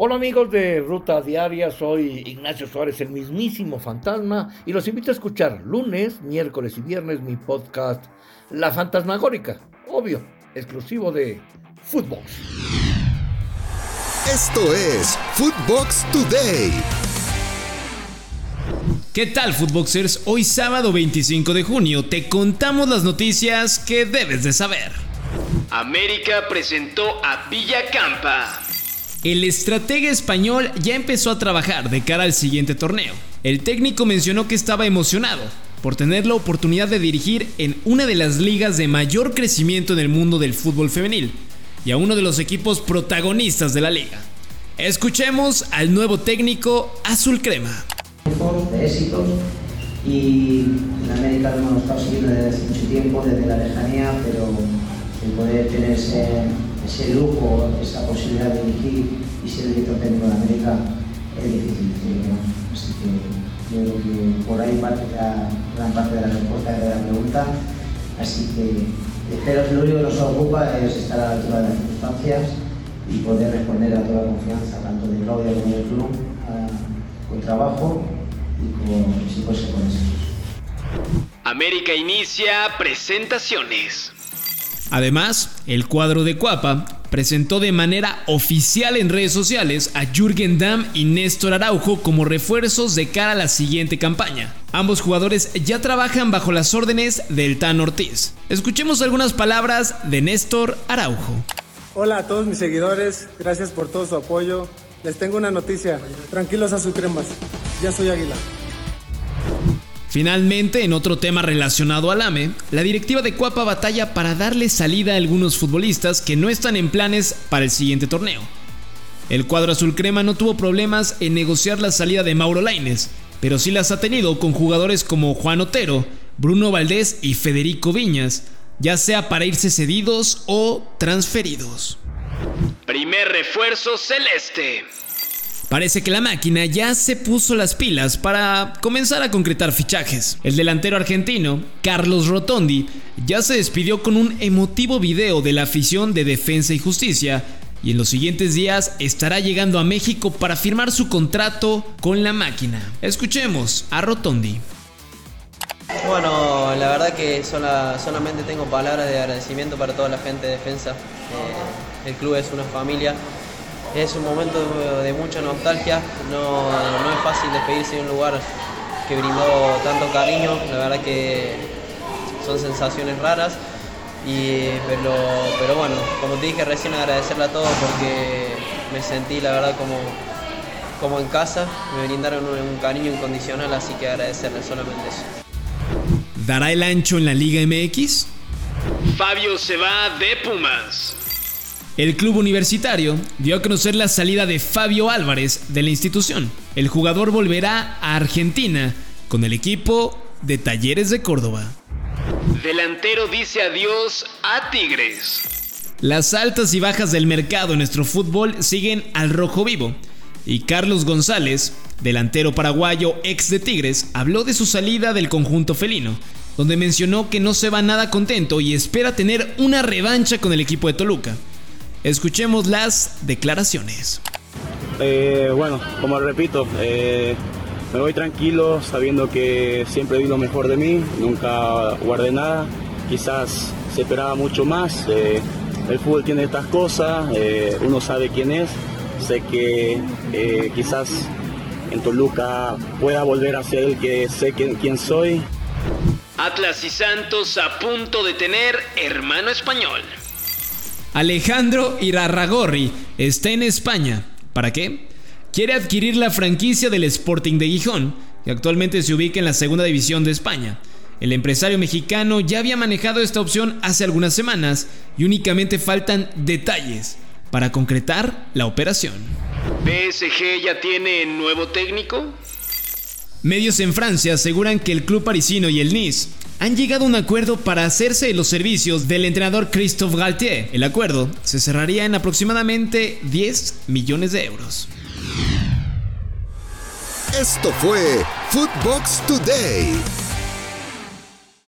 Hola amigos de Ruta Diaria, soy Ignacio Suárez, el mismísimo fantasma, y los invito a escuchar lunes, miércoles y viernes mi podcast La Fantasmagórica, obvio, exclusivo de Footbox. Esto es Footbox Today. ¿Qué tal, Footboxers? Hoy sábado 25 de junio te contamos las noticias que debes de saber. América presentó a Villacampa. El estratega español ya empezó a trabajar de cara al siguiente torneo. El técnico mencionó que estaba emocionado por tener la oportunidad de dirigir en una de las ligas de mayor crecimiento en el mundo del fútbol femenil y a uno de los equipos protagonistas de la liga. Escuchemos al nuevo técnico Azul Crema. Ese lujo, esa posibilidad de dirigir y ser director técnico de América es difícil. Así que yo creo que por ahí parte la, gran parte de la respuesta de la pregunta. Así que espero que lo único que nos ocupa es estar a la altura de las circunstancias y poder responder a toda la confianza, tanto de Claudia como del club, con trabajo y con, si fuese con éxito. América inicia presentaciones. Además, el cuadro de Cuapa presentó de manera oficial en redes sociales a Jürgen Damm y Néstor Araujo como refuerzos de cara a la siguiente campaña. Ambos jugadores ya trabajan bajo las órdenes del Tan Ortiz. Escuchemos algunas palabras de Néstor Araujo. Hola a todos mis seguidores, gracias por todo su apoyo. Les tengo una noticia, tranquilos a sus cremas, ya soy Águila. Finalmente, en otro tema relacionado al AME, la directiva de Cuapa batalla para darle salida a algunos futbolistas que no están en planes para el siguiente torneo. El cuadro azul crema no tuvo problemas en negociar la salida de Mauro Laines, pero sí las ha tenido con jugadores como Juan Otero, Bruno Valdés y Federico Viñas, ya sea para irse cedidos o transferidos. Primer refuerzo celeste. Parece que la máquina ya se puso las pilas para comenzar a concretar fichajes. El delantero argentino, Carlos Rotondi, ya se despidió con un emotivo video de la afición de Defensa y Justicia y en los siguientes días estará llegando a México para firmar su contrato con la máquina. Escuchemos a Rotondi. Bueno, la verdad que solamente tengo palabras de agradecimiento para toda la gente de Defensa. Eh, el club es una familia es un momento de, mucha nostalgia, no, es fácil despedirse de un lugar que brindó tanto cariño, la verdad que son sensaciones raras, y, pero, pero bueno, como te dije recién agradecerle a todos porque me sentí la verdad como, como en casa, me brindaron un, un cariño incondicional, así que agradecerle solamente eso. ¿Dará el ancho en la Liga MX? Fabio se va de Pumas. El club universitario dio a conocer la salida de Fabio Álvarez de la institución. El jugador volverá a Argentina con el equipo de Talleres de Córdoba. Delantero dice adiós a Tigres. Las altas y bajas del mercado en nuestro fútbol siguen al rojo vivo. Y Carlos González, delantero paraguayo ex de Tigres, habló de su salida del conjunto felino, donde mencionó que no se va nada contento y espera tener una revancha con el equipo de Toluca. Escuchemos las declaraciones. Eh, bueno, como repito, eh, me voy tranquilo sabiendo que siempre di lo mejor de mí, nunca guardé nada, quizás se esperaba mucho más, eh, el fútbol tiene estas cosas, uno sabe quién es, sé que quizás en Toluca pueda volver a ser el que sé quién, quién soy. Atlas y Santos a punto de tener hermano español. Alejandro Irarragorri está en España. ¿Para qué? Quiere adquirir la franquicia del Sporting de Gijón, que actualmente se ubica en la segunda división de España. El empresario mexicano ya había manejado esta opción hace algunas semanas y únicamente faltan detalles para concretar la operación. ¿PSG ya tiene nuevo técnico? Medios en Francia aseguran que el club parisino y el Nice han llegado a un acuerdo para hacerse los servicios del entrenador Christophe Galtier. El acuerdo se cerraría en aproximadamente 10 millones de euros. Esto fue Footbox Today.